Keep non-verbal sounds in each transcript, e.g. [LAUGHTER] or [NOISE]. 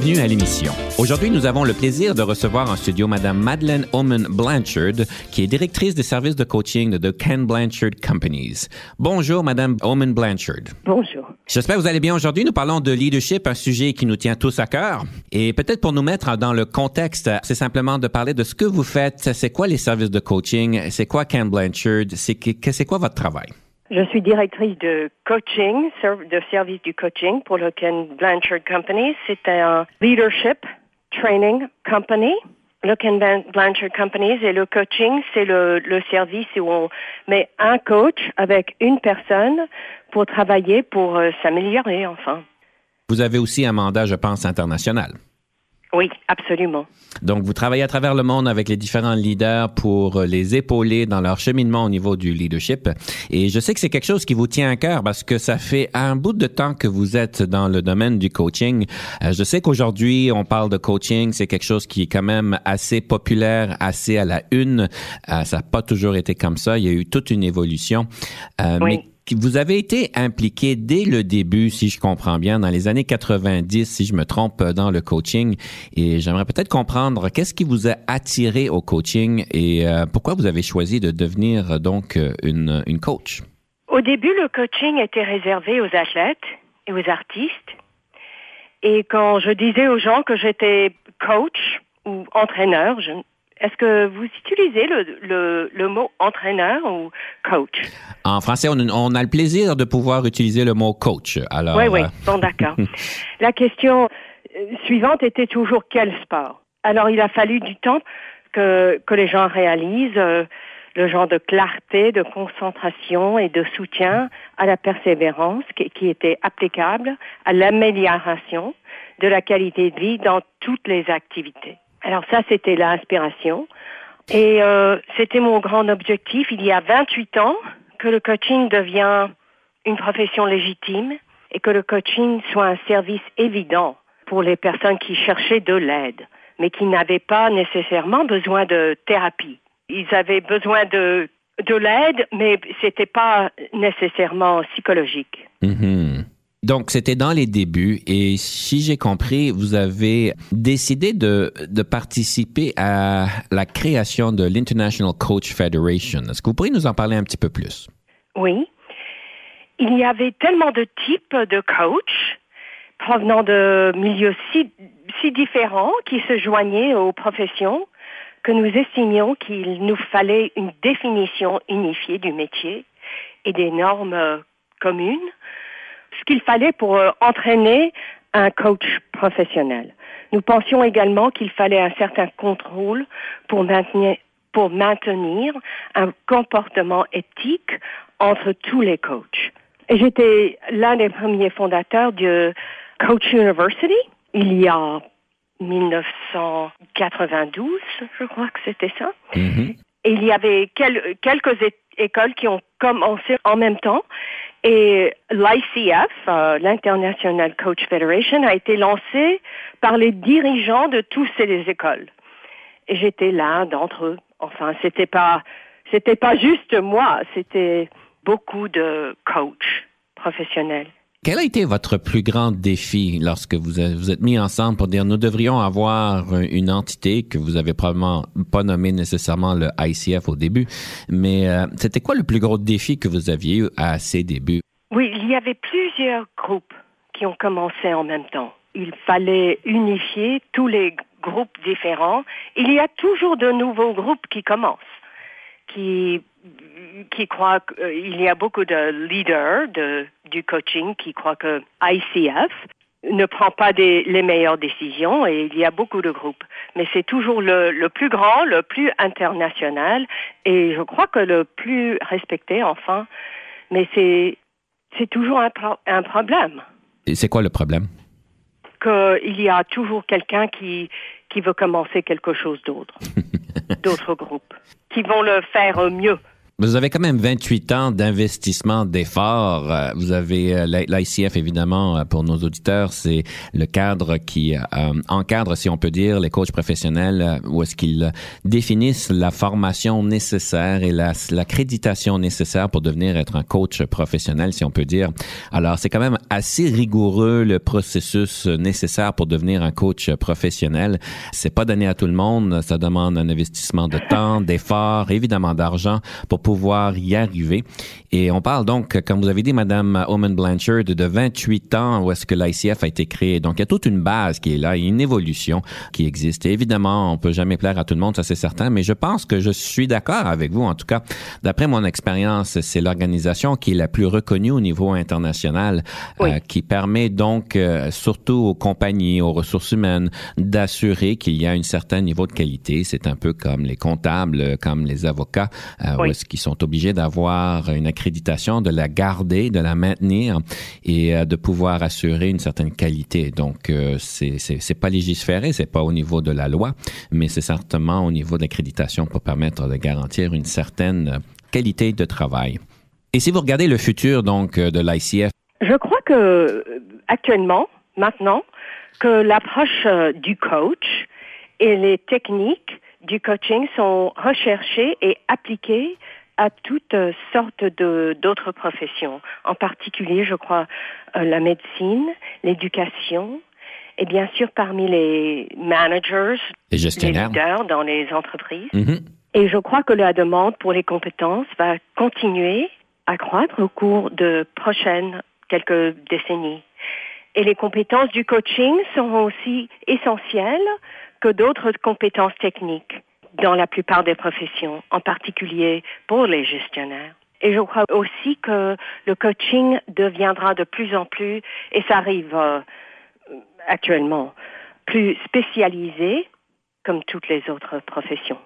Bienvenue à l'émission. Aujourd'hui, nous avons le plaisir de recevoir en studio Madame Madeleine Oman Blanchard, qui est directrice des services de coaching de The Ken Blanchard Companies. Bonjour, Madame Oman Blanchard. Bonjour. J'espère que vous allez bien aujourd'hui. Nous parlons de leadership, un sujet qui nous tient tous à cœur. Et peut-être pour nous mettre dans le contexte, c'est simplement de parler de ce que vous faites. C'est quoi les services de coaching? C'est quoi Ken Blanchard? C'est quoi votre travail? Je suis directrice de coaching, de service du coaching pour le Ken Blanchard Company. C'est un leadership training company. Le Ken Blanchard Company et le coaching, c'est le, le service où on met un coach avec une personne pour travailler, pour euh, s'améliorer, enfin. Vous avez aussi un mandat, je pense, international. Oui, absolument. Donc, vous travaillez à travers le monde avec les différents leaders pour les épauler dans leur cheminement au niveau du leadership. Et je sais que c'est quelque chose qui vous tient à cœur parce que ça fait un bout de temps que vous êtes dans le domaine du coaching. Euh, je sais qu'aujourd'hui, on parle de coaching, c'est quelque chose qui est quand même assez populaire, assez à la une. Euh, ça n'a pas toujours été comme ça. Il y a eu toute une évolution. Euh, oui. Mais vous avez été impliqué dès le début, si je comprends bien, dans les années 90, si je me trompe, dans le coaching. Et j'aimerais peut-être comprendre qu'est-ce qui vous a attiré au coaching et euh, pourquoi vous avez choisi de devenir donc une, une coach? Au début, le coaching était réservé aux athlètes et aux artistes. Et quand je disais aux gens que j'étais coach ou entraîneur, je, est-ce que vous utilisez le, le, mot entraîneur ou coach? En français, on, on, a le plaisir de pouvoir utiliser le mot coach. Alors, oui, oui, euh, bon, d'accord. [LAUGHS] La question euh, suivante était toujours quel sport? Alors, il a fallu du temps que, que les gens réalisent euh, le genre de clarté, de concentration et de soutien à la persévérance qui, qui était applicable à l'amélioration de la qualité de vie dans toutes les activités. Alors ça, c'était l'inspiration. Et euh, c'était mon grand objectif il y a 28 ans que le coaching devient une profession légitime et que le coaching soit un service évident pour les personnes qui cherchaient de l'aide, mais qui n'avaient pas nécessairement besoin de thérapie. Ils avaient besoin de, de l'aide, mais c'était pas nécessairement psychologique. Mm-hmm. Donc, c'était dans les débuts et si j'ai compris, vous avez décidé de, participer à la création de l'International Coach Federation. Est-ce que vous pourriez nous en parler un petit peu plus? Oui. Il y avait tellement de types de coachs provenant de milieux si différents qui se joignaient aux professions que nous estimions qu'il nous fallait une définition unifiée du métier et des normes communes ce qu'il fallait pour euh, entraîner un coach professionnel. Nous pensions également qu'il fallait un certain contrôle pour maintenir, pour maintenir un comportement éthique entre tous les coachs. J'étais l'un des premiers fondateurs de Coach University il y a 1992, je crois que c'était ça. Mm-hmm. Et il y avait quelques écoles qui ont commencé en même temps et l'ICF, euh, l'International Coach Federation, a été lancé par les dirigeants de toutes ces écoles. Et j'étais l'un d'entre eux. Enfin, c'était pas, c'était pas juste moi, c'était beaucoup de coachs professionnels. Quel a été votre plus grand défi lorsque vous vous êtes mis ensemble pour dire nous devrions avoir une entité que vous avez probablement pas nommée nécessairement le ICF au début, mais euh, c'était quoi le plus gros défi que vous aviez eu à ces débuts? Oui, il y avait plusieurs groupes qui ont commencé en même temps. Il fallait unifier tous les groupes différents. Il y a toujours de nouveaux groupes qui commencent, qui qui croient qu'il y a beaucoup de leaders de, du coaching qui croient que ICF ne prend pas des, les meilleures décisions et il y a beaucoup de groupes. Mais c'est toujours le, le, plus grand, le plus international et je crois que le plus respecté enfin. Mais c'est, c'est toujours un, pro, un problème. Et c'est quoi le problème? qu'il y a toujours quelqu'un qui, qui veut commencer quelque chose d'autre, [LAUGHS] d'autres groupes, qui vont le faire mieux. Vous avez quand même 28 ans d'investissement, d'efforts. Euh, vous avez euh, l'ICF, évidemment, euh, pour nos auditeurs, c'est le cadre qui encadre, si on peut dire, les coachs professionnels, où est-ce qu'ils définissent la formation nécessaire et l'accréditation nécessaire pour devenir être un coach professionnel, si on peut dire. Alors, c'est quand même assez rigoureux le processus nécessaire pour devenir un coach professionnel. C'est pas donné à tout le monde. Ça demande un investissement de temps, d'efforts, évidemment d'argent pour pouvoir y arriver. Et on parle donc, comme vous avez dit, Madame Oman Blanchard, de 28 ans où est-ce que l'ICF a été créé. Donc, il y a toute une base qui est là, une évolution qui existe. Et évidemment, on peut jamais plaire à tout le monde, ça c'est certain, mais je pense que je suis d'accord avec vous. En tout cas, d'après mon expérience, c'est l'organisation qui est la plus reconnue au niveau international, euh, qui permet donc, euh, surtout aux compagnies, aux ressources humaines, d'assurer qu'il y a un certain niveau de qualité. C'est un peu comme les comptables, comme les avocats, euh, où est-ce qu'ils sont obligés d'avoir une accréditation, de la garder, de la maintenir et euh, de pouvoir assurer une certaine qualité. Donc, euh, c'est c'est pas légiféré, c'est pas au niveau de la loi, mais c'est certainement au niveau de l'accréditation pour permettre de garantir une certaine qualité de travail. Et si vous regardez le futur donc euh, de l'ICF, je crois que actuellement, maintenant, que l'approche du coach et les techniques du coaching sont recherchées et appliquées à toutes sortes de d'autres professions, en particulier, je crois, euh, la médecine, l'éducation, et bien sûr parmi les managers, les gestionnaires, leaders dans les entreprises. Mm-hmm. Et je crois que la demande pour les compétences va continuer à croître au cours de prochaines quelques décennies. Et les compétences du coaching seront aussi essentielles que d'autres compétences techniques dans la plupart des professions, en particulier pour les gestionnaires. Et je crois aussi que le coaching deviendra de plus en plus, et ça arrive euh, actuellement, plus spécialisé comme toutes les autres professions.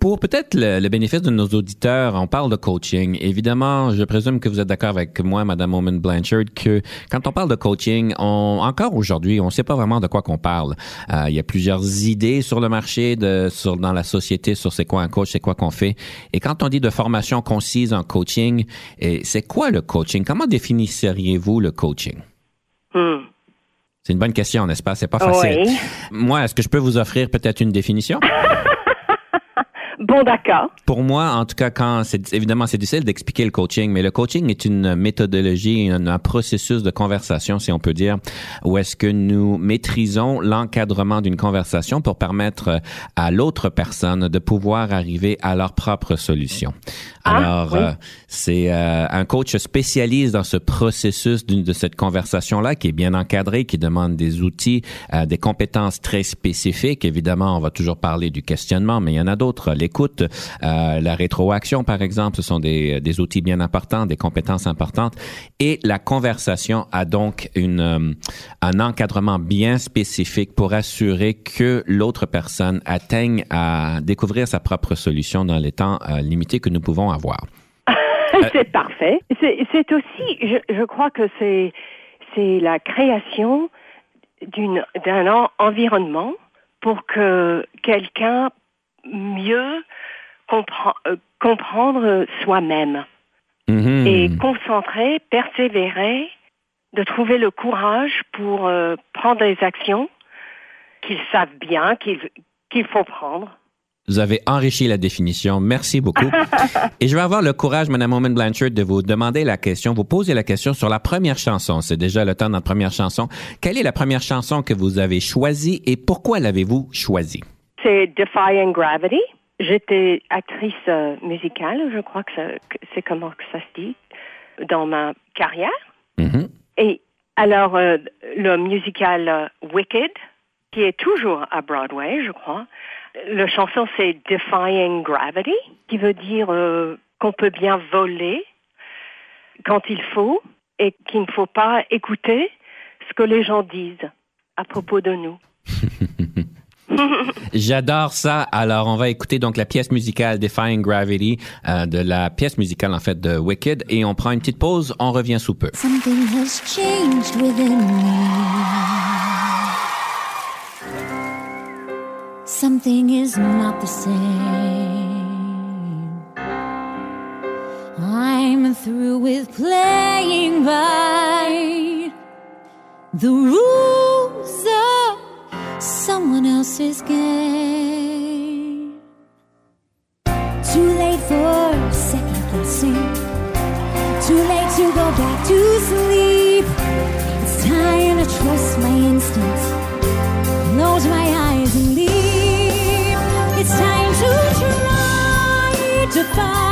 Pour peut-être le, bénéfice de nos auditeurs, on parle de coaching. Évidemment, je présume que vous êtes d'accord avec moi, Madame Oman Blanchard, que quand on parle de coaching, on, encore aujourd'hui, on ne sait pas vraiment de quoi qu'on parle. Euh, il y a plusieurs idées sur le marché, de, sur, dans la société, sur c'est quoi un coach, c'est quoi qu'on fait. Et quand on dit de formation concise en coaching, c'est quoi le coaching? Comment définisseriez-vous le coaching? Hmm. C'est une bonne question, n'est-ce pas? C'est pas facile. Moi, est-ce que je peux vous offrir peut-être une définition? [LAUGHS] Bon, d'accord. Pour moi, en tout cas, quand c'est évidemment c'est difficile d'expliquer le coaching, mais le coaching est une méthodologie, un, processus de conversation, si on peut dire, où est-ce que nous maîtrisons l'encadrement d'une conversation pour permettre à l'autre personne de pouvoir arriver à leur propre solution. Ah, Alors, euh, c'est euh, un coach spécialiste dans ce processus de cette conversation-là, qui est bien encadré, qui demande des outils, euh, des compétences très spécifiques. Évidemment, on va toujours parler du questionnement, mais il y en a d'autres. L'écoute, la rétroaction, par exemple, ce sont des, outils bien importants, des compétences importantes. Et la conversation a donc une, un encadrement bien spécifique pour assurer que l'autre personne atteigne à découvrir sa propre solution dans les temps limités que nous pouvons avoir [LAUGHS] c'est parfait. C'est aussi, je, crois que c'est la création d'un environnement pour que quelqu'un mieux euh, comprendre soi-même mm-hmm. et concentrer, persévérer, de trouver le courage pour euh, prendre des actions qu'ils savent bien qu'il faut prendre vous avez enrichi la définition. Merci beaucoup. [LAUGHS] Et je vais avoir le courage, Madame Oman Blanchard, de vous demander la question, vous poser la question sur la première chanson. C'est déjà le temps de notre première chanson. Quelle est la première chanson que vous avez choisie et pourquoi l'avez-vous choisie? C'est Defying Gravity. J'étais actrice euh, musicale, je crois que c'est comment que ça se dit, dans ma carrière. Mm-hmm. Et alors, euh, le musical euh, Wicked, qui est toujours à Broadway, je crois, le chanson, c'est Defying Gravity, qui veut dire euh, qu'on peut bien voler quand il faut et qu'il ne faut pas écouter ce que les gens disent à propos de nous. [LAUGHS] [LAUGHS] J'adore ça. Alors, on va écouter donc la pièce musicale Defying Gravity euh, de la pièce musicale en fait de Wicked et on prend une petite pause. On revient sous peu. Something has changed within me. Something is not the same. I'm through with playing by the rules. Someone else's game. Too late for second guessing. Too late to go back to sleep. It's time to trust my instincts. Close my eyes and leave. It's time to try to find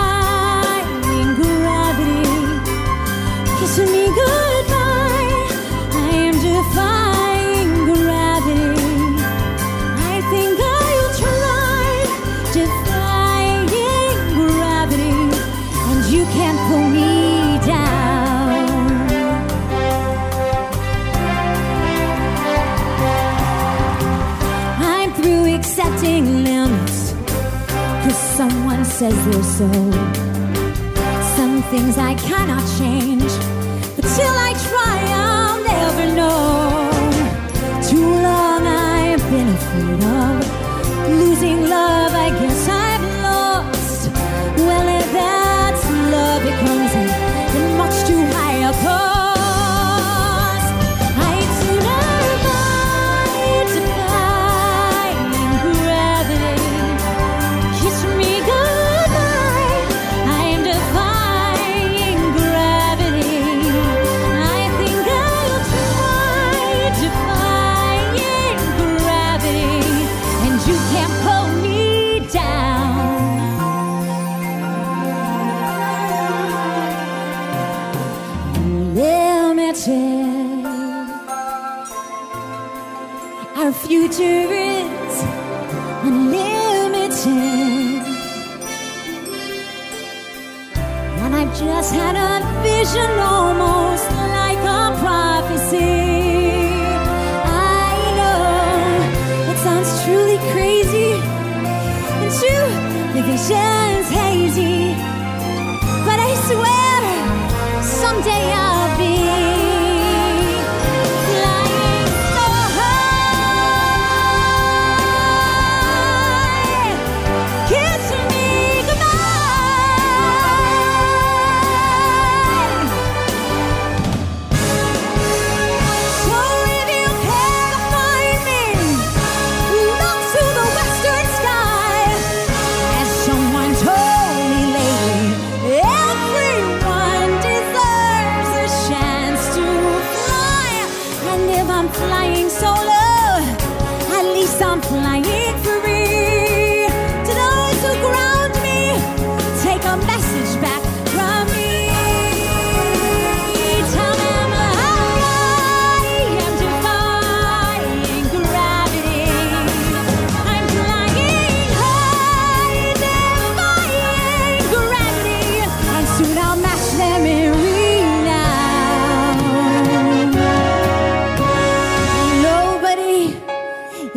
says they're so. Some things I cannot change, but till I try, I'll never know. Too long I've been afraid of losing love. I guess I've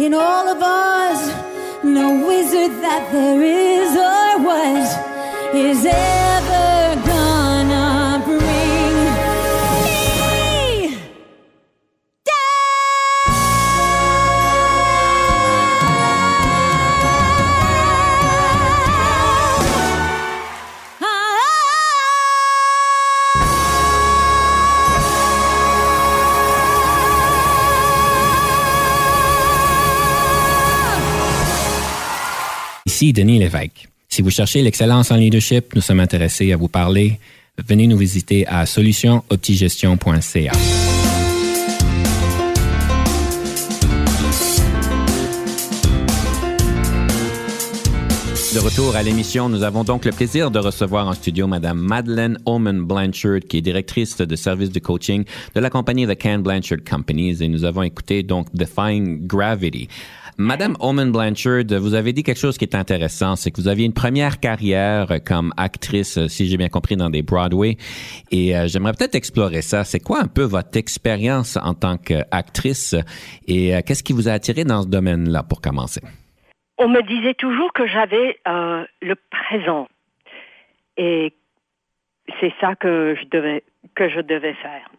in all of us, no wizard that there is or was, is ever Ici Denis Lévesque. Si vous cherchez l'excellence en leadership, nous sommes intéressés à vous parler. Venez nous visiter à solutionoptigestion.ca. De retour à l'émission, nous avons donc le plaisir de recevoir en studio Madame Madeleine Oman Blanchard, qui est directrice de service de coaching de la compagnie The Can Blanchard Companies, et nous avons écouté donc Defying Gravity. Madame Oman Blanchard, vous avez dit quelque chose qui est intéressant, c'est que vous aviez une première carrière comme actrice, si j'ai bien compris, dans des Broadway. Et euh, j'aimerais peut-être explorer ça. C'est quoi un peu votre expérience en tant qu'actrice et euh, qu'est-ce qui vous a attiré dans ce domaine-là pour commencer? On me disait toujours que j'avais euh, le présent. Et c'est ça que je devais, que je devais faire,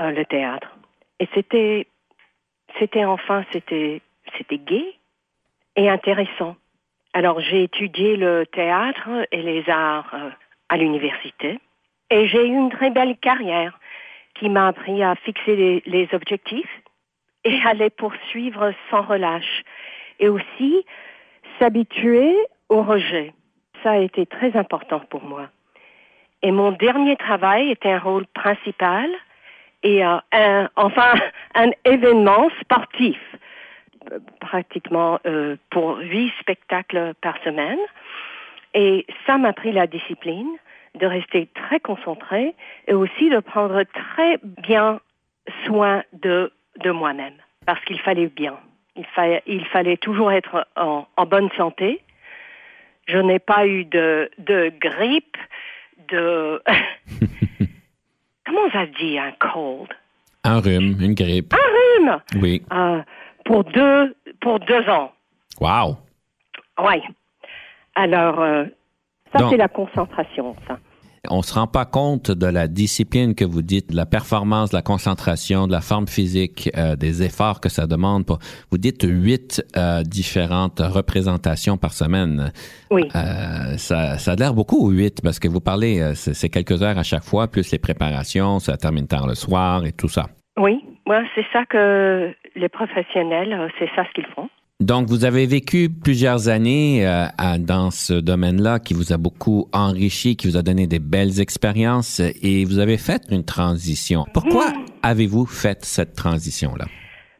euh, le théâtre. Et c'était, c'était enfin, c'était, c'était gai. et intéressant. Alors j'ai étudié le théâtre et les arts euh, à l'université et j'ai eu une très belle carrière qui m'a appris à fixer les, objectifs et à les poursuivre sans relâche et aussi s'habituer au rejet. Ça a été très important pour moi. Et mon dernier travail était un rôle principal et euh, un, enfin [LAUGHS] un événement sportif, pratiquement euh, pour huit spectacles par semaine. Et ça m'a pris la discipline de rester très concentré et aussi de prendre très bien soin de, de moi-même parce qu'il fallait bien. Il, fa il fallait toujours être en, en bonne santé. Je n'ai pas eu de, de grippe, de... [LAUGHS] Comment ça se dit un cold? Un rhume, une grippe. Un rhume Oui. euh, pour, deux, pour deux ans. Wow. Oui. Alors, euh, ça c'est la concentration, ça. On se rend pas compte de la discipline que vous dites, de la performance, de la concentration, de la forme physique, euh, des efforts que ça demande. Pour, vous dites huit euh, différentes représentations par semaine. Oui. Euh, ça, ça a l'air beaucoup, huit, parce que vous parlez, euh, c'est quelques heures à chaque fois, plus les préparations, ça termine tard le soir et tout ça. Oui, ouais, c'est ça que les professionnels, euh, c'est ça ce qu'ils font. Donc, vous avez vécu plusieurs années euh, à- dans ce domaine-là qui vous a beaucoup enrichi, qui vous a donné des belles expériences et vous avez fait une transition. Pourquoi avez-vous fait cette transition-là?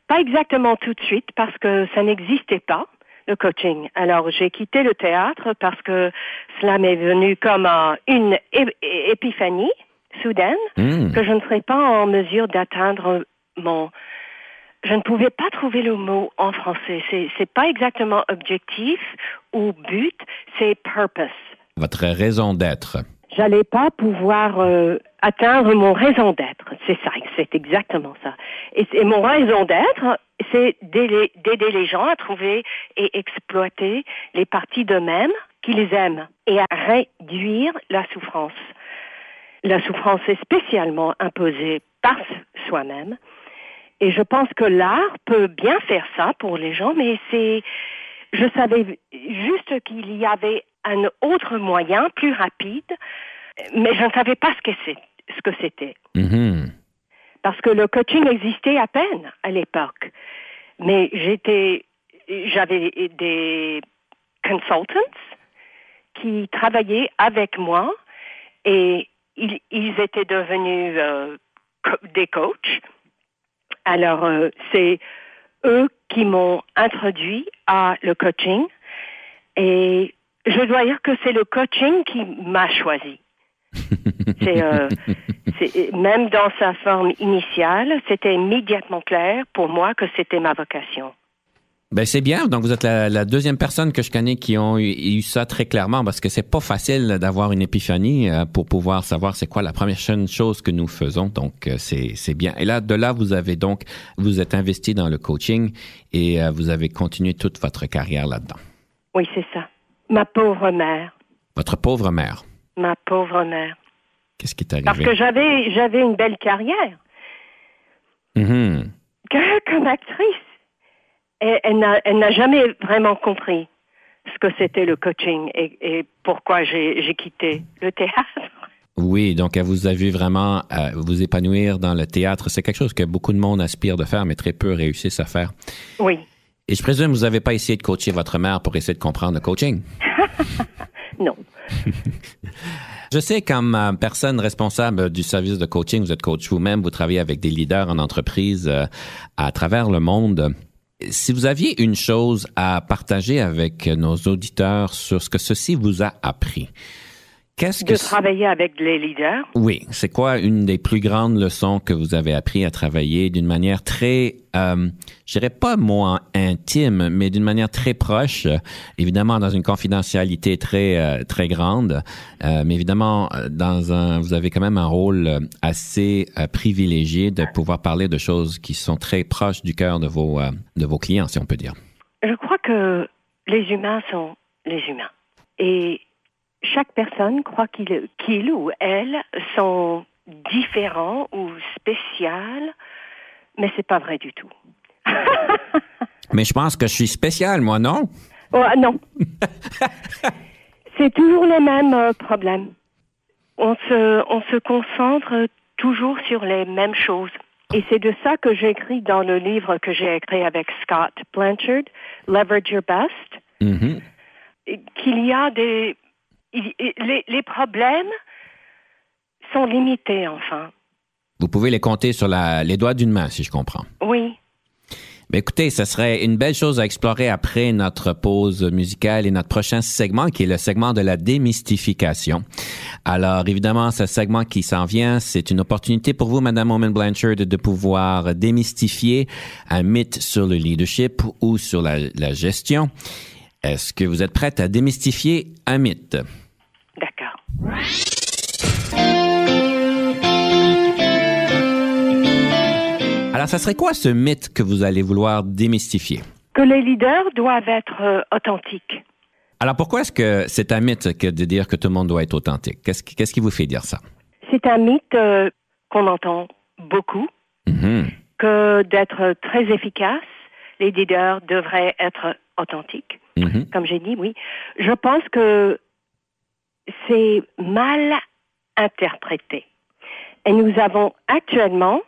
Pas exactement tout de suite parce que ça n'existait pas, le coaching. Alors j'ai quitté le théâtre parce que cela m'est venu comme euh, une épiphanie soudaine Hmm. que je ne serais pas en mesure d'atteindre mon... Je ne pouvais pas trouver le mot en français. C'est, c'est pas exactement objectif ou but, c'est purpose. Votre raison d'être. J'allais pas pouvoir euh, atteindre mon raison d'être. C'est ça, c'est exactement ça. Et, mon raison d'être, c'est d'aider d'aider les gens à trouver et exploiter les parties d'eux-mêmes qu'ils aiment et à réduire la souffrance. La souffrance est spécialement imposée par soi-même. Et je pense que l'art peut bien faire ça pour les gens, mais c'est, je savais juste qu'il y avait un autre moyen plus rapide, mais je ne savais pas ce que c'est- ce que c'était. Mhm. Parce que le coaching existait à peine à l'époque. Mais j'étais, j'avais des consultants qui travaillaient avec moi et ils, ils étaient devenus euh, des coachs. Alors, euh, c'est eux qui m'ont introduit à le coaching et je dois dire que c'est le coaching qui m'a choisi. [LAUGHS] C'est, euh, c'est- même dans sa forme initiale, c'était immédiatement clair pour moi que c'était ma vocation. Ben c'est bien. Donc vous êtes la, la deuxième personne que je connais qui ont eu, eu ça très clairement parce que c'est pas facile d'avoir une épiphanie euh, pour pouvoir savoir c'est quoi la première chose que nous faisons. Donc euh, c'est c'est bien. Et là de là vous avez donc vous êtes investi dans le coaching et euh, vous avez continué toute votre carrière là-dedans. Oui, c'est ça. Ma pauvre mère. Votre pauvre mère, Ma pauvre mère. qu'est-ce qui est Parce arrivé? que j'avais, j'avais une belle carrière Mhm. que- comme actrice. Elle n'a, elle n'a jamais vraiment compris ce que c'était le coaching et, et pourquoi j'ai, j'ai quitté le théâtre. Oui, donc elle vous a vu vraiment euh, vous épanouir dans le théâtre. C'est quelque chose que beaucoup de monde aspire de faire, mais très peu réussissent à faire. Oui. Et je présume que vous n'avez pas essayé de coacher votre mère pour essayer de comprendre le coaching? [LAUGHS] Non. [LAUGHS] Je sais, comme euh, personne responsable du service de coaching, vous êtes coach vous-même, vous travaillez avec des leaders en entreprise euh, à travers le monde. Si vous aviez une chose à partager avec nos auditeurs sur ce que ceci vous a appris, qu'est-ce que... De travailler avec les leaders. Oui, c'est quoi une des plus grandes leçons que vous avez appris à travailler d'une manière très, euh, je dirais pas moi intime, mais d'une manière très proche, évidemment dans une confidentialité très euh, très grande, euh, mais évidemment euh, dans un, vous avez quand même un rôle assez euh, privilégié de pouvoir parler de choses qui sont très proches du cœur de vos euh, de vos clients, si on peut dire. Je crois que les humains sont les humains. Et chaque personne croit qu'il ou elle sont différents ou spéciales, mais c'est pas vrai du tout. [LAUGHS] Mais je pense que je suis spécial, moi, non? Oh, non. [LAUGHS] c'est toujours le même euh, problème. On se, on se concentre toujours sur les mêmes choses. Et c'est de ça que j'écris dans le livre que j'ai écrit avec Scott Blanchard, Leverage Your Best, Mhm. qu'il y a des... il- Les, les problèmes sont limités, enfin. Vous pouvez les compter sur la- les doigts d'une main, si je comprends. Oui. Mais écoutez, ce serait une belle chose à explorer après notre pause musicale et notre prochain segment, qui est le segment de la démystification. Alors, évidemment, ce segment qui s'en vient, c'est une opportunité pour vous, Madame Omen Blanchard, de pouvoir démystifier un mythe sur le leadership ou sur la, la gestion. Est-ce que vous êtes prête à démystifier un mythe? Alors, ça serait quoi ce mythe que vous allez vouloir démystifier? Que les leaders doivent être euh, authentiques. Alors, pourquoi est-ce que c'est un mythe que de dire que tout le monde doit être authentique? Qu'est-ce qui, qu'est-ce qui vous fait dire ça? C'est un mythe euh, qu'on entend beaucoup, Mhm. que d'être très efficace, les leaders devraient être authentiques. Mhm. Comme j'ai dit, oui. Je pense que c'est mal interprété. Et nous avons actuellement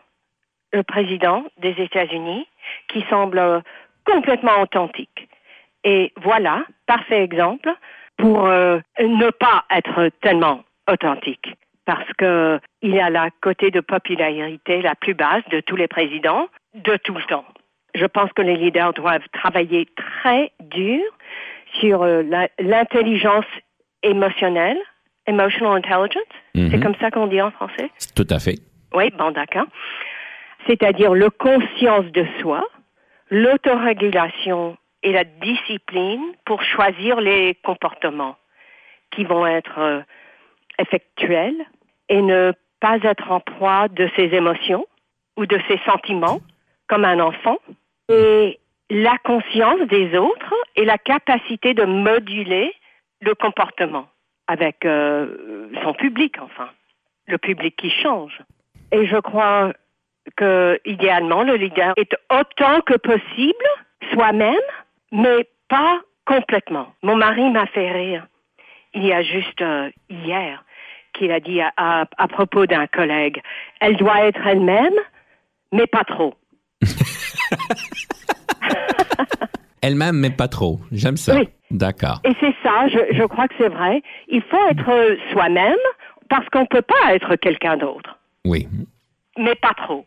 le président des États-Unis qui semble euh, complètement authentique. Et voilà, parfait exemple pour euh, ne pas être tellement authentique. Parce que il a la côté de popularité la plus basse de tous les présidents de tout le temps. Je pense que les leaders doivent travailler très dur sur euh, l'intelligence émotionnelle, emotional intelligence. C'est Mhm. comme ça qu'on dit en français. Tout à fait. Oui, bon, d'accord. C'est-à-dire le conscience de soi, l'autorégulation et la discipline pour choisir les comportements qui vont être euh, effectuels et ne pas être en proie de ses émotions ou de ses sentiments comme un enfant. Et la conscience des autres et la capacité de moduler le comportement avec euh, son public, enfin, le public qui change. Et je crois que idéalement le leader est autant que possible soi-même, mais pas complètement. Mon mari m'a fait rire. Il y a juste euh, hier qu'il a dit à, propos d'un collègue, elle doit être elle-même, mais pas trop. [LAUGHS] Elle-même, mais pas trop. J'aime ça. Oui. D'accord. Et c'est ça, je, je crois que c'est vrai. Il faut être euh, soi-même parce qu'on ne peut pas être quelqu'un d'autre, Oui. mais pas trop,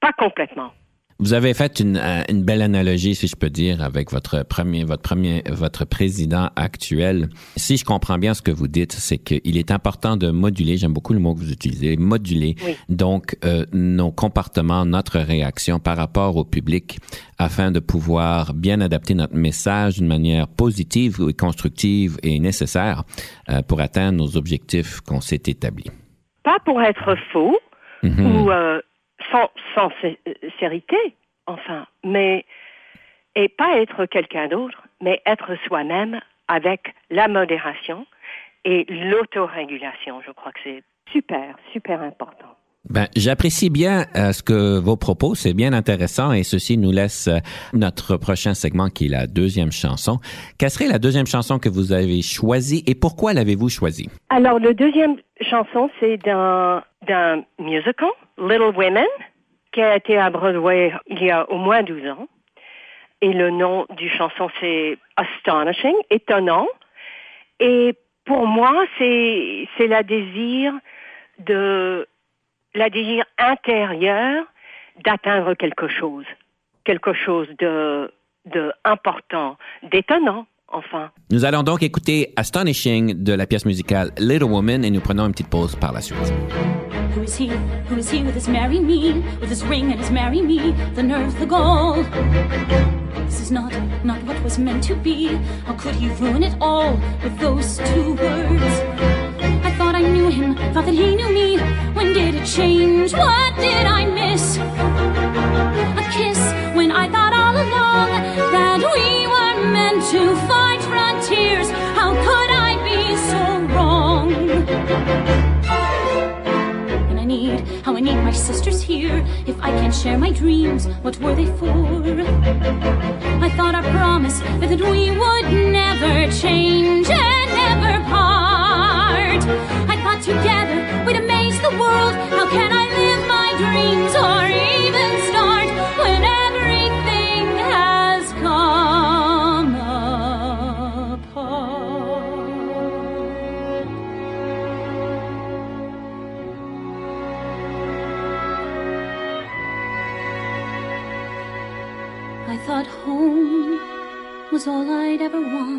pas complètement. Vous avez fait une, euh, une belle analogie, si je peux dire, avec votre premier, votre premier, votre président actuel. Si je comprends bien ce que vous dites, c'est qu'il est important de moduler. J'aime beaucoup le mot que vous utilisez, moduler. Oui. Donc euh, nos comportements, notre réaction par rapport au public, afin de pouvoir bien adapter notre message d'une manière positive et constructive et nécessaire euh, pour atteindre nos objectifs qu'on s'est établis. Pas pour être faux, Mhm. ou euh, sans, sans sincérité, enfin, mais et pas être quelqu'un d'autre, mais être soi-même avec la modération et l'autorégulation. Je crois que c'est super, super important. Ben, j'apprécie bien euh, ce que vos propos, c'est bien intéressant et ceci nous laisse euh, notre prochain segment qui est la deuxième chanson. Quelle serait la deuxième chanson que vous avez choisie et pourquoi l'avez-vous choisie? Alors, le deuxième chanson, c'est d'un d'un musical, Little Women, qui a été à Broadway il y a au moins 12 ans. Et le nom du chanson, c'est Astonishing, étonnant. Et pour moi, c'est c'est la désir de la désir intérieur d'atteindre quelque chose, quelque chose de de important, d'étonnant, enfin. Nous allons donc écouter Astonishing de la pièce musicale Little Woman et nous prenons une petite pause par la suite. Who is he? Who is he with his marry me? With his ring and his marry me? The nerve, the gall. This is not, not what was meant to be. How could he ruin it all with those two words? I thought I knew him, thought that he knew me. When did it change? What did I miss? A kiss when I thought all along that we were meant to fight frontiers. How could I be so wrong? How I need my sisters here. If I can't share my dreams, what were they for? I thought our promise that we would never change and never part. I thought together ever want.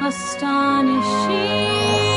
Astonishing,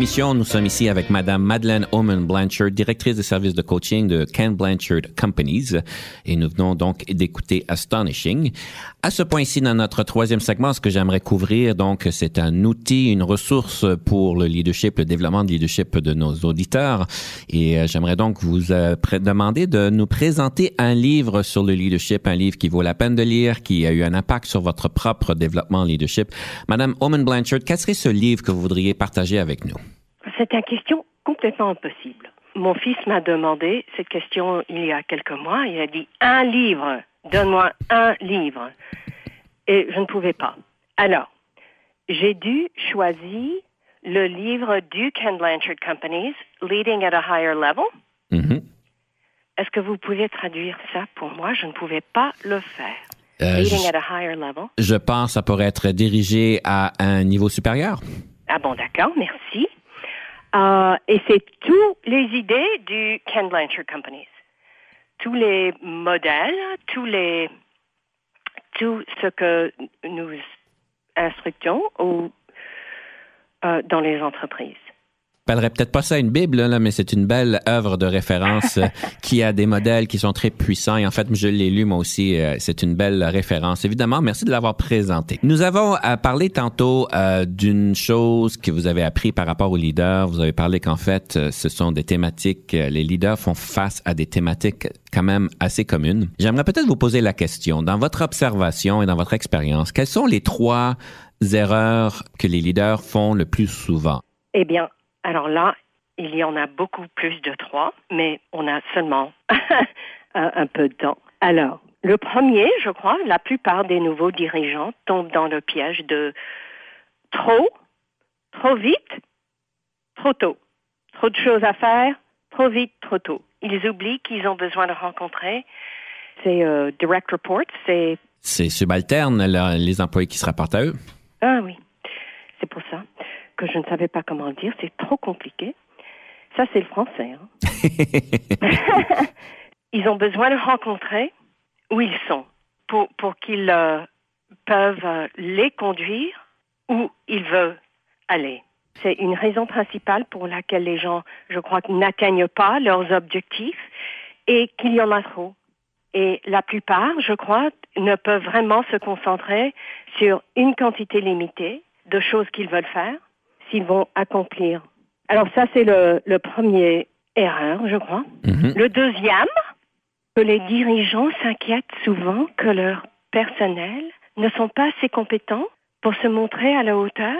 l'émission, nous sommes ici avec Madame Madeleine Oman Blanchard, directrice de service de coaching de Ken Blanchard Companies, et nous venons donc d'écouter Astonishing. À ce point-ci, dans notre troisième segment, ce que j'aimerais couvrir, donc, c'est un outil, une ressource pour le leadership, le développement de leadership de nos auditeurs. Et euh, j'aimerais donc vous euh, demander de nous présenter un livre sur le leadership, un livre qui vaut la peine de lire, qui a eu un impact sur votre propre développement leadership. Madame Oman Blanchard, quel serait ce livre que vous voudriez partager avec nous? C'est une question complètement impossible. Mon fils m'a demandé cette question il y a quelques mois. Il a dit un livre. Donne-moi un livre. et je ne pouvais pas. Alors, j'ai dû choisir le livre du Ken Blanchard Companies, Leading at a Higher Level. Mhm. Est-ce que vous pouvez traduire ça pour moi? Je ne pouvais pas le faire. Euh, Leading je, at a higher level. je pense que ça pourrait être dirigé à un niveau supérieur. Ah bon, d'accord, merci. Euh, et c'est toutes les idées du Ken Blanchard Companies. Tous les modèles, tous les, tout ce que nous instructons au, euh, dans les entreprises. Je n'appellerais peut-être pas ça une Bible, là, mais c'est une belle œuvre de référence euh, [LAUGHS] qui a des modèles qui sont très puissants. Et en fait, je l'ai lu moi aussi. euh, c'est une belle référence. Évidemment, merci de l'avoir présenté. Nous avons euh, parlé tantôt euh, d'une chose que vous avez appris par rapport aux leaders. Vous avez parlé qu'en fait, ce sont des thématiques. les leaders font face à des thématiques quand même assez communes. J'aimerais peut-être vous poser la question. Dans votre observation et dans votre expérience, quelles sont les trois erreurs que les leaders font le plus souvent? Eh bien, alors là, il y en a beaucoup plus de trois, mais on a seulement [LAUGHS] un, peu de temps. Alors, le premier, je crois, la plupart des nouveaux dirigeants tombent dans le piège de trop, trop vite, trop tôt. Trop de choses à faire, trop vite, trop tôt. Ils oublient qu'ils ont besoin de rencontrer ces euh, direct reports, c'est C'est subalterne, les employés qui se rapportent à eux. ah oui, c'est pour ça que je ne savais pas comment dire. C'est trop compliqué. Ça, c'est le français. hein. [LAUGHS] [LAUGHS] ils ont besoin de rencontrer où ils sont pour, pour qu'ils euh, peuvent euh, les conduire où ils veulent aller. C'est une raison principale pour laquelle les gens, je crois, n'atteignent pas leurs objectifs et qu'il y en a trop. Et la plupart, je crois, ne peuvent vraiment se concentrer sur une quantité limitée de choses qu'ils veulent faire vont accomplir. Alors ça, c'est le, le premier erreur, je crois. Mhm. Le deuxième, que les dirigeants s'inquiètent souvent que leurs personnels ne sont pas assez compétents pour se montrer à la hauteur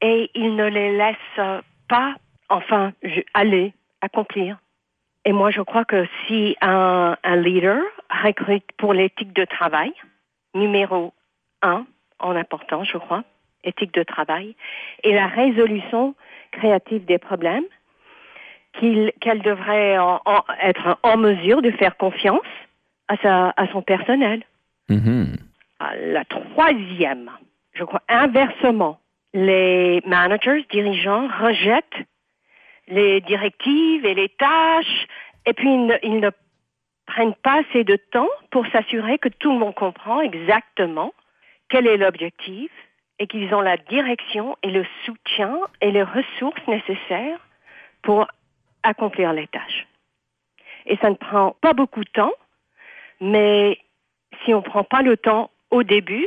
et ils ne les laissent pas, enfin, aller, accomplir. Et moi, je crois que si un, un leader recrute pour l'éthique de travail, numéro un en important, je crois, éthique de travail, et la résolution créative des problèmes, qu'elle devrait en- en- être en mesure de faire confiance à, sa, à son personnel. Mhm. Ah, La troisième, je crois inversement, les managers, dirigeants rejettent les directives et les tâches et puis ils ne, ils ne prennent pas assez de temps pour s'assurer que tout le monde comprend exactement quel est l'objectif et qu'ils ont la direction et le soutien et les ressources nécessaires pour accomplir les tâches. Et ça ne prend pas beaucoup de temps, mais si on ne prend pas le temps au début,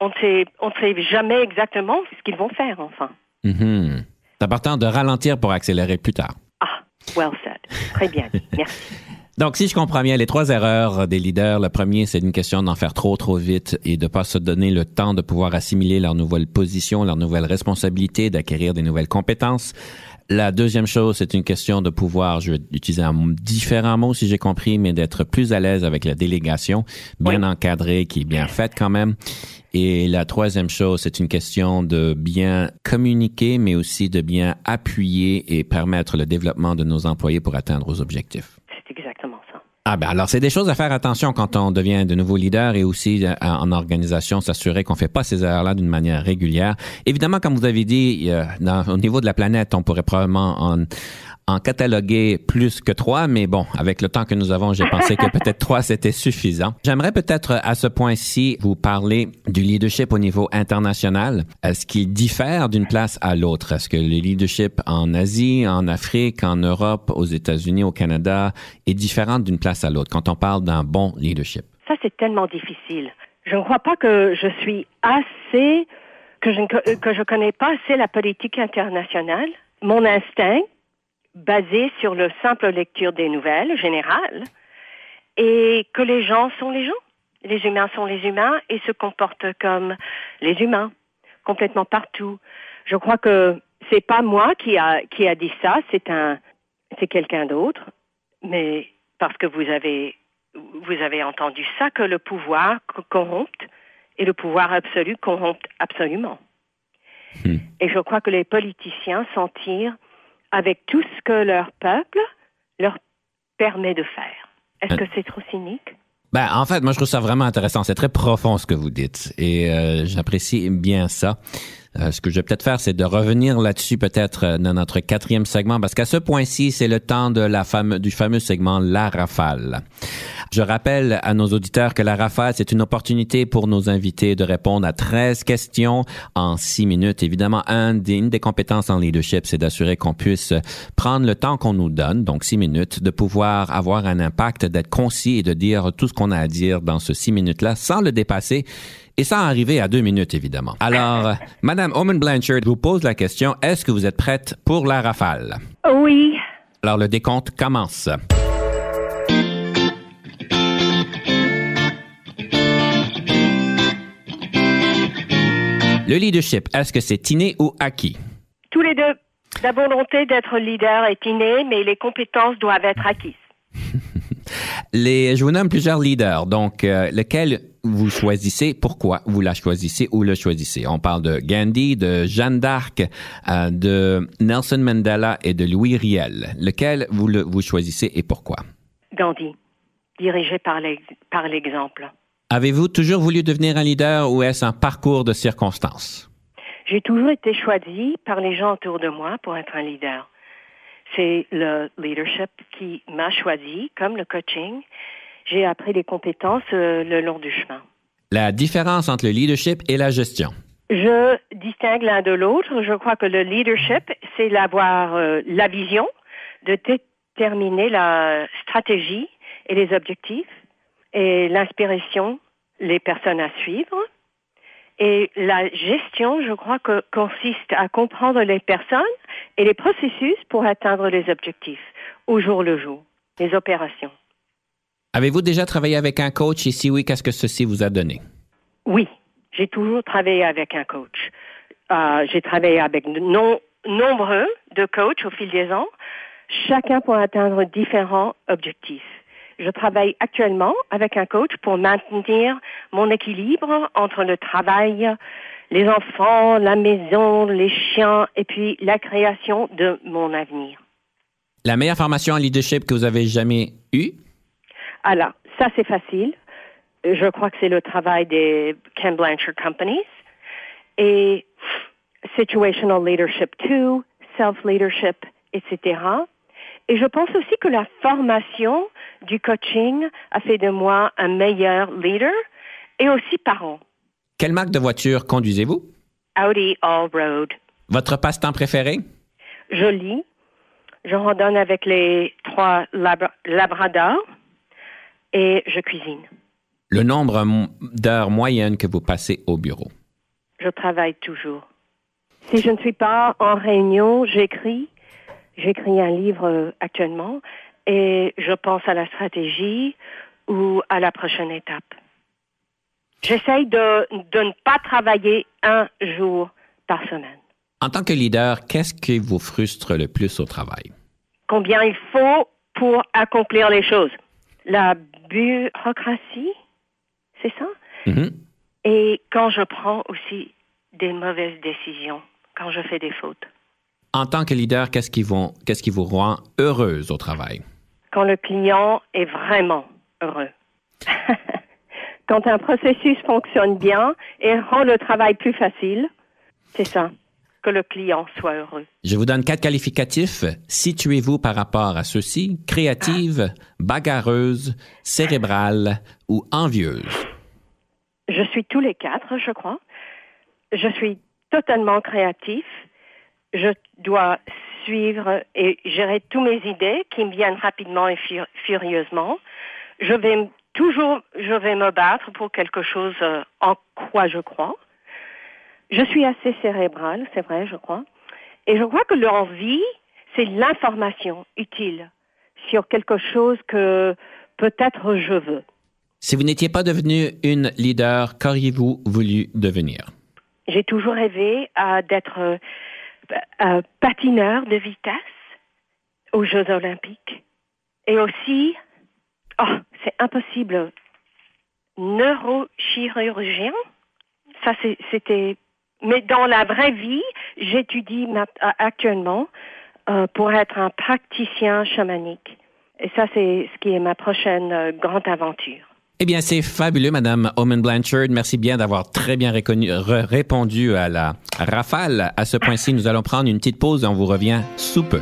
on ne sait, on ne sait jamais exactement ce qu'ils vont faire, enfin. Mhm. C'est important de ralentir pour accélérer plus tard. Ah, well said. Très bien. [LAUGHS] Merci. Donc, si je comprends bien, les trois erreurs des leaders, le premier, c'est une question d'en faire trop, trop vite et de pas se donner le temps de pouvoir assimiler leur nouvelle position, leur nouvelle responsabilité, d'acquérir des nouvelles compétences. La deuxième chose, c'est une question de pouvoir, je vais utiliser un différent mot si j'ai compris, mais d'être plus à l'aise avec la délégation, bien encadrée, qui est bien faite quand même. Et la troisième chose, c'est une question de bien communiquer, mais aussi de bien appuyer et permettre le développement de nos employés pour atteindre aux objectifs. Ah ben alors c'est des choses à faire attention quand on devient de nouveau leader et aussi euh, en organisation s'assurer qu'on fait pas ces erreurs-là d'une manière régulière. Évidemment, comme vous avez dit, euh, au niveau de la planète, on pourrait probablement en en cataloguer plus que trois, mais bon, avec le temps que nous avons, j'ai [LAUGHS] pensé que peut-être trois c'était suffisant. J'aimerais peut-être à ce point-ci vous parler du leadership au niveau international. Est-ce qu'il diffère d'une place à l'autre? Est-ce que le leadership en Asie, en Afrique, en Europe, aux États-Unis, au Canada est différent d'une place à l'autre quand on parle d'un bon leadership? Ça, c'est tellement difficile. Je ne crois pas que je suis assez, que je ne que je connais pas assez la politique internationale. Mon instinct, basé sur le simple lecture des nouvelles générales, et que les gens sont les gens. Les humains sont les humains et se comportent comme les humains, complètement partout. Je crois que c'est pas moi qui a qui a dit ça, c'est un c'est quelqu'un d'autre, mais parce que vous avez vous avez entendu ça que le pouvoir co- corrompt Et le pouvoir absolu corrompt absolument. Hmm. Et je crois que les politiciens s'en tirent avec tout ce que leur peuple leur permet de faire. Est-ce Euh. que c'est trop cynique? Ben, en fait, moi, je trouve ça vraiment intéressant. C'est très profond ce que vous dites et euh, j'apprécie bien ça. Euh, ce que je vais peut-être faire, c'est de revenir là-dessus peut-être euh, dans notre quatrième segment, parce qu'à ce point-ci, c'est le temps de la fame- du fameux segment La Rafale. Je rappelle à nos auditeurs que La Rafale, c'est une opportunité pour nos invités de répondre à 13 questions en 6 minutes. Évidemment, un des, une des compétences en leadership, c'est d'assurer qu'on puisse prendre le temps qu'on nous donne, donc 6 minutes, de pouvoir avoir un impact, d'être concis et de dire tout ce qu'on a à dire dans ce 6 minutes-là sans le dépasser et sans arriver à deux minutes, évidemment. Alors, [LAUGHS] Madame Omen Blanchard vous pose la question, est-ce que vous êtes prête pour la rafale? Oui. Alors, le décompte commence. Le leadership, est-ce que c'est inné ou acquis? Tous les deux. La volonté d'être leader est innée, mais les compétences doivent être acquises. [LAUGHS] Les, je vous nomme plusieurs leaders. Donc, euh, lequel vous choisissez, pourquoi vous la choisissez ou le choisissez? On parle de Gandhi, de Jeanne d'Arc, euh, de Nelson Mandela et de Louis Riel. Lequel vous, le, vous choisissez et pourquoi? Gandhi, dirigé par l'ex- par l'exemple. Avez-vous toujours voulu devenir un leader ou est-ce un parcours de circonstances? J'ai toujours été choisie par les gens autour de moi pour être un leader. C'est le leadership qui m'a choisi, comme le coaching. J'ai appris des compétences euh, le long du chemin. La différence entre le leadership et la gestion? Je distingue l'un de l'autre. Je crois que le leadership, c'est d'avoir euh, la vision, de déterminer la stratégie et les objectifs, et l'inspiration, les personnes à suivre. Et la gestion, je crois que consiste à comprendre les personnes et les processus pour atteindre les objectifs au jour le jour, les opérations. Avez-vous déjà travaillé avec un coach? Et si oui, qu'est-ce que ceci vous a donné? Oui, j'ai toujours travaillé avec un coach. Euh, j'ai travaillé avec non- nombreux de coachs au fil des ans, chacun pour atteindre différents objectifs. Je travaille actuellement avec un coach pour maintenir mon équilibre entre le travail, les enfants, la maison, les chiens et puis la création de mon avenir. La meilleure formation en leadership que vous avez jamais eue? Alors, ça c'est facile. Je crois que c'est le travail des Ken Blanchard Companies. Et Situational Leadership 2, Self-Leadership, etc. Et je pense aussi que la formation du coaching a fait de moi un meilleur leader et aussi parent. Quelle marque de voiture conduisez-vous? Audi All Road. Votre passe-temps préféré? Je lis. Je randonne avec les trois lab- labradors et je cuisine. Le nombre d'heures moyennes que vous passez au bureau. Je travaille toujours. Si je ne suis pas en réunion, j'écris. J'écris un livre euh, actuellement et je pense à la stratégie ou à la prochaine étape. J'essaye de, de ne pas travailler un jour par semaine. En tant que leader, qu'est-ce qui vous frustre le plus au travail? Combien il faut pour accomplir les choses? La bureaucratie, c'est ça? Mhm. Et quand je prends aussi des mauvaises décisions, quand je fais des fautes. En tant que leader, qu'est-ce qui, vont- qu'est-ce qui vous rend heureuse au travail? quand le client est vraiment heureux. [LAUGHS] quand un processus fonctionne bien et rend le travail plus facile, c'est ça, que le client soit heureux. Je vous donne quatre qualificatifs. Situez-vous par rapport à ceux-ci. Créative, bagarreuse, cérébrale ou envieuse. Je suis tous les quatre, je crois. Je suis totalement créatif. Je dois suivre et gérer toutes mes idées qui me viennent rapidement et fur- furieusement. Je vais toujours, je vais me battre pour quelque chose euh, en quoi je crois. Je suis assez cérébrale, c'est vrai, je crois. Et je crois que l'envie, c'est l'information utile sur quelque chose que peut-être je veux. Si vous n'étiez pas devenu une leader, qu'auriez-vous voulu devenir? J'ai toujours rêvé euh, d'être euh, euh, patineur de vitesse aux Jeux olympiques. Et aussi, oh, c'est impossible, neurochirurgien. ça c'était. Mais dans la vraie vie, j'étudie euh, actuellement euh, pour être un praticien chamanique. Et ça, c'est ce qui est ma prochaine euh, grande aventure. Eh bien, c'est fabuleux, Madame Omen Blanchard. Merci bien d'avoir très bien reconnu- re- répondu à la rafale. À ce point-ci, nous allons prendre une petite pause et on vous revient sous peu.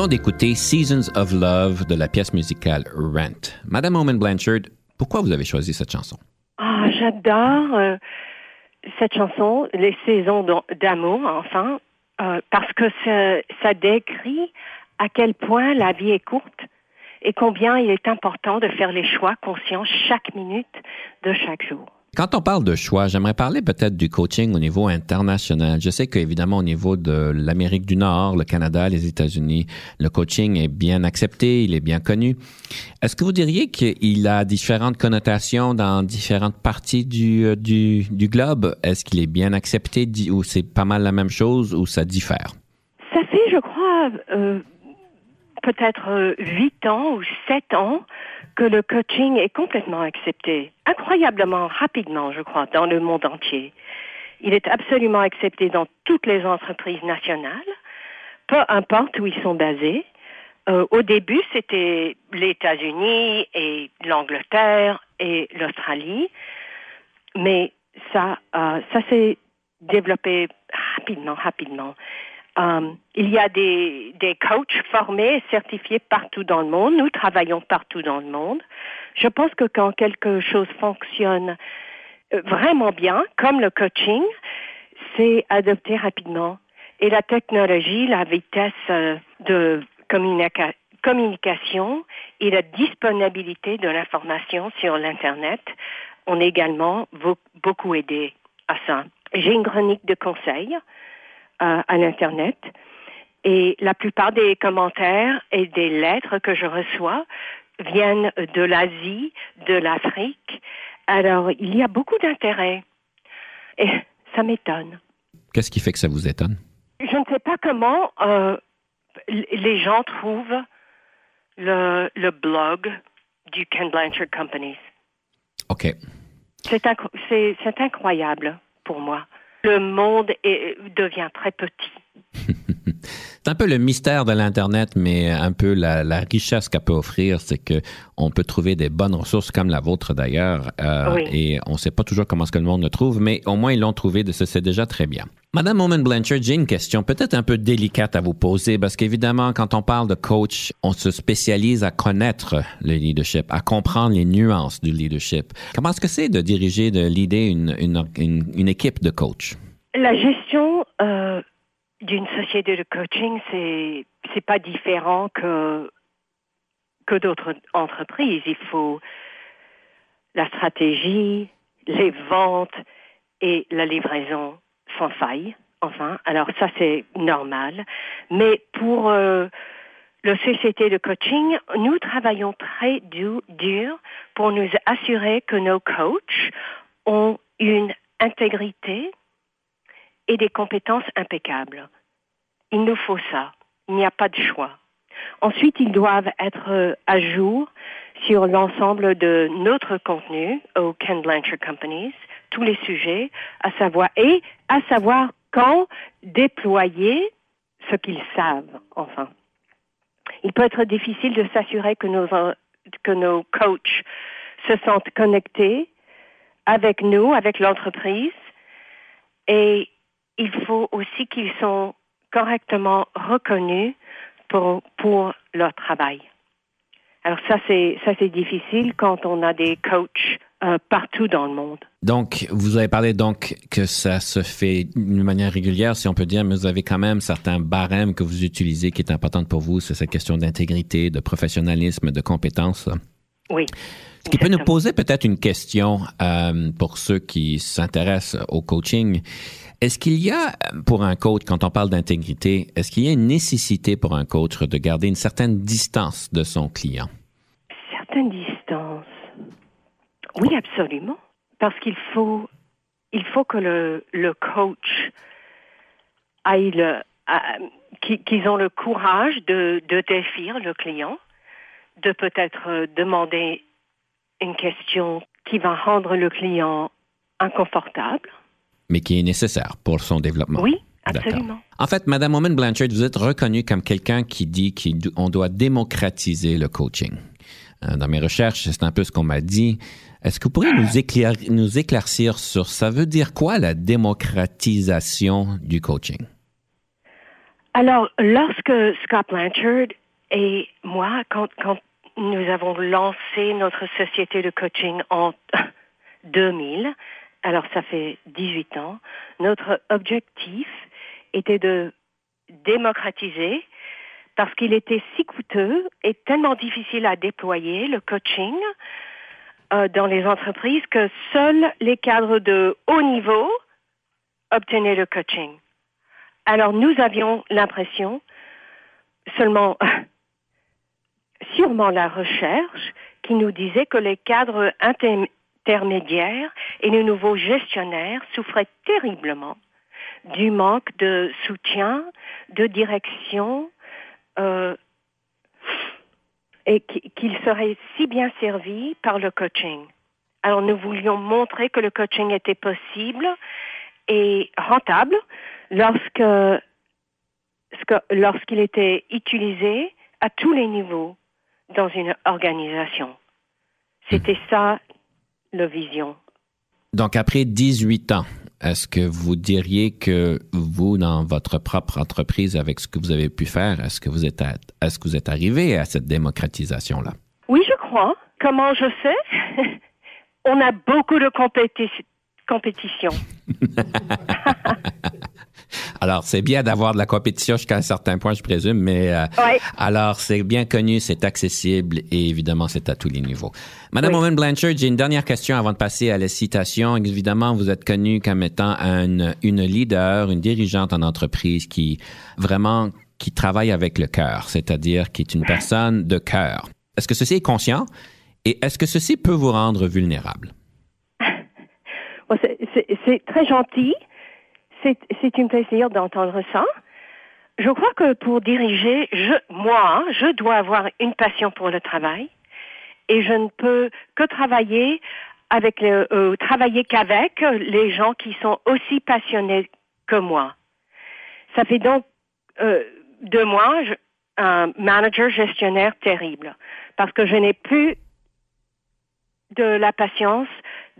Venons d'écouter Seasons of Love de la pièce musicale Rent. Madame Omen Blanchard, pourquoi vous avez choisi cette chanson? Ah, j'adore euh, cette chanson, Les saisons d'am- d'amour, enfin, euh, parce que ça décrit à quel point la vie est courte et combien il est important de faire les choix conscients chaque minute de chaque jour. Quand on parle de choix, j'aimerais parler peut-être du coaching au niveau international. Je sais qu'évidemment au niveau de l'Amérique du Nord, le Canada, les États-Unis, le coaching est bien accepté, il est bien connu. Est-ce que vous diriez qu'il a différentes connotations dans différentes parties du, euh, du, du globe? Est-ce qu'il est bien accepté ou c'est pas mal la même chose ou ça diffère? Ça fait, je crois, euh, peut-être euh, huit ans ou sept ans que le coaching est complètement accepté, incroyablement rapidement, je crois, dans le monde entier. Il est absolument accepté dans toutes les entreprises nationales, peu importe où ils sont basés. Euh, au début, c'était les États-Unis et l'Angleterre et l'Australie, mais ça, euh, ça s'est développé rapidement, rapidement. Euh, il y a des, des coachs formés et certifiés partout dans le monde. Nous travaillons partout dans le monde. Je pense que quand quelque chose fonctionne euh, vraiment bien, comme le coaching, c'est adopté rapidement. Et la technologie, la vitesse euh, de communica- communication et la disponibilité de l'information sur l'Internet ont également beaucoup aidé à ça. J'ai une chronique de conseils euh, à l'Internet et la plupart des commentaires et des lettres que je reçois viennent de l'Asie, de l'Afrique. Alors, il y a beaucoup d'intérêt et ça m'étonne. Qu'est-ce qui fait que ça vous étonne? Je ne sais pas comment euh, les gens trouvent le, le blog du Ken Blanchard Companies. OK. C'est incroyable pour moi. Le monde est- devient très petit. [LAUGHS] C'est un peu le mystère de l'Internet, mais un peu la, la richesse qu'elle peut offrir, c'est que on peut trouver des bonnes ressources comme la vôtre d'ailleurs, euh, Oui. et on ne sait pas toujours comment est-ce que le monde le trouve, mais au moins ils l'ont trouvé, de ce c'est déjà très bien. Madame Oman Blanchard, j'ai une question peut-être un peu délicate à vous poser, parce qu'évidemment, quand on parle de coach, on se spécialise à connaître le leadership, à comprendre les nuances du leadership. Comment est-ce que c'est de diriger, de une, une, une, une équipe de coach? La gestion euh, d'une société de coaching, c'est c'est pas différent que que d'autres entreprises. Il faut la stratégie, les ventes et la livraison sans faille. Enfin, alors ça c'est normal. Mais pour euh, la société de coaching, nous travaillons très du- dur pour nous assurer que nos coachs ont une intégrité et des compétences impeccables. Il nous faut ça. Il n'y a pas de choix. Ensuite, ils doivent être euh, à jour sur l'ensemble de notre contenu au Ken Blanchard Companies, tous les sujets, à savoir, et à savoir quand déployer ce qu'ils savent, enfin. Il peut être difficile de s'assurer que nos, que nos coachs se sentent connectés avec nous, avec l'entreprise, et il faut aussi qu'ils sont correctement reconnus pour, pour leur travail. Alors ça, c'est ça c'est difficile quand on a des coachs euh, partout dans le monde. Donc, vous avez parlé donc que ça se fait d'une manière régulière, si on peut dire, mais vous avez quand même certains barèmes que vous utilisez qui est importante pour vous. C'est cette question d'intégrité, de professionnalisme, de compétences. Oui. Ce qui peut nous poser peut-être une question euh, pour ceux qui s'intéressent au coaching. Est-ce qu'il y a, pour un coach, quand on parle d'intégrité, est-ce qu'il y a une nécessité pour un coach de garder une certaine distance de son client? Certaines distances. Oui, absolument. Parce qu'il faut, il faut que le, le coach aille le, qu'ils ont le courage de, de défier le client, de peut-être euh, demander une question qui va rendre le client inconfortable. mais qui est nécessaire pour son développement. Oui, absolument. En fait, Madame Oman Blanchard, vous êtes reconnue comme quelqu'un qui dit qu'on doit démocratiser le coaching. Euh, Dans mes recherches, c'est un peu ce qu'on m'a dit. Est-ce que vous pourriez nous, éclair- nous éclaircir sur ça veut dire quoi la démocratisation du coaching? Alors, lorsque Scott Blanchard et moi, quand, quand nous avons lancé notre société de coaching en [LAUGHS] 2000, alors ça fait 18 ans, notre objectif était de démocratiser parce qu'il était si coûteux et tellement difficile à déployer le coaching euh, dans les entreprises que seuls les cadres de haut niveau obtenaient le coaching. Alors nous avions l'impression, seulement [LAUGHS] sûrement la recherche, qui nous disait que les cadres inter- intermédiaires et les nouveaux gestionnaires souffraient terriblement du manque de soutien, de direction, euh, et qui- qu'ils seraient si bien servis par le coaching. Alors nous voulions montrer que le coaching était possible et rentable lorsque, lorsqu'il était utilisé à tous les niveaux dans une organisation. C'était ça, la vision. Donc, après 18 ans est-ce que vous diriez que vous, dans votre propre entreprise, avec ce que vous avez pu faire, est-ce que vous êtes, à- est-ce que vous êtes arrivé à cette démocratisation-là? Oui, je crois. Comment je sais [LAUGHS] On a beaucoup de compéti- compétition. [LAUGHS] Alors, c'est bien d'avoir de la compétition jusqu'à un certain point, je présume, mais euh, Ouais. alors c'est bien connu, c'est accessible et évidemment, c'est à tous les niveaux. Madame Oui. Owen Blanchard, j'ai une dernière question avant de passer à la citation. Évidemment, vous êtes connue comme étant une, une leader, une dirigeante en entreprise qui vraiment qui travaille avec le cœur, c'est-à-dire qui est une personne de cœur. Est-ce que ceci est conscient et est-ce que ceci peut vous rendre vulnérable? [LAUGHS] C'est c'est très gentil. C'est c'est un plaisir d'entendre ça. Je crois que pour diriger, je, moi, je dois avoir une passion pour le travail et je ne peux que travailler avec le, euh, travailler qu'avec les gens qui sont aussi passionnés que moi. Ça fait donc euh, de moi je- un manager gestionnaire terrible parce que je n'ai plus de la patience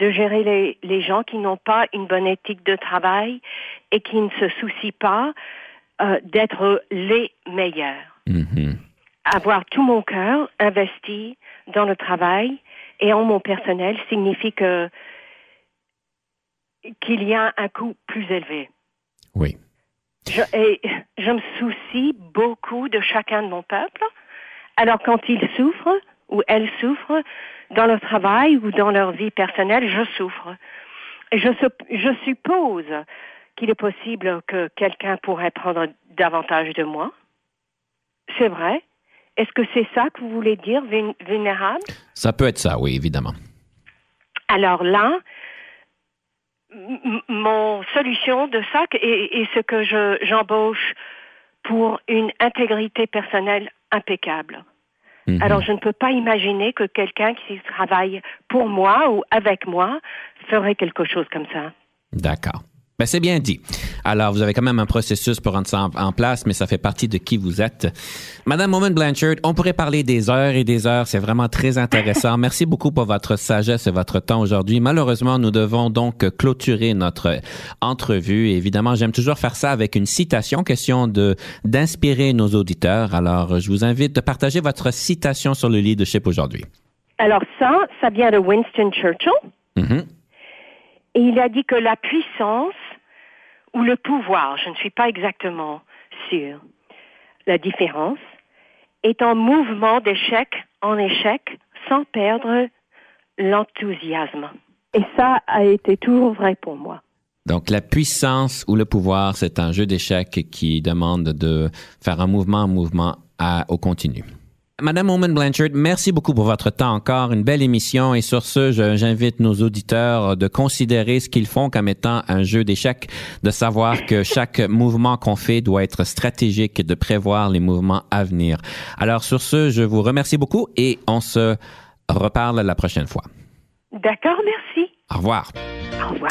de gérer les, les gens qui n'ont pas une bonne éthique de travail et qui ne se soucient pas euh, d'être les meilleurs. Mhm. Avoir tout mon cœur investi dans le travail et en mon personnel signifie que qu'il y a un coût plus élevé. Oui. Je, et je me soucie beaucoup de chacun de mon peuple. Alors quand ils souffrent ou elles souffrent dans leur travail ou dans leur vie personnelle, je souffre. Je, sup- je suppose qu'il est possible que quelqu'un pourrait prendre davantage de moi. C'est vrai. Est-ce que c'est ça que vous voulez dire, vul- vulnérable? Ça peut être ça, oui, évidemment. Alors là, mon solution de ça est, est ce que je, j'embauche pour une intégrité personnelle impeccable. Mhm. Alors je ne peux pas imaginer que quelqu'un qui travaille pour moi ou avec moi ferait quelque chose comme ça. D'accord. Ben, c'est bien dit. Alors, vous avez quand même un processus pour rendre ça en, en place, mais ça fait partie de qui vous êtes. Madame Owen Blanchard, on pourrait parler des heures et des heures. C'est vraiment très intéressant. [LAUGHS] Merci beaucoup pour votre sagesse et votre temps aujourd'hui. Malheureusement, nous devons donc clôturer notre entrevue. Et évidemment, j'aime toujours faire ça avec une citation, question de d'inspirer nos auditeurs. Alors, je vous invite de partager votre citation sur le leadership aujourd'hui. Alors ça, ça vient de Winston Churchill. Mhm. Et il a dit que la puissance ou le pouvoir, je ne suis pas exactement sûre, la différence, est en mouvement d'échec en échec sans perdre l'enthousiasme. Et ça a été toujours vrai pour moi. Donc, la puissance ou le pouvoir, c'est un jeu d'échecs qui demande de faire un mouvement en mouvement au continu. Madame Oman Blanchard, merci beaucoup pour votre temps encore. Une belle émission. Et sur ce, j'invite nos auditeurs de considérer ce qu'ils font comme étant un jeu d'échecs, de savoir que chaque [LAUGHS] mouvement qu'on fait doit être stratégique et de prévoir les mouvements à venir. Alors, sur ce, je vous remercie beaucoup et on se reparle la prochaine fois. D'accord, merci. Au revoir. Au revoir.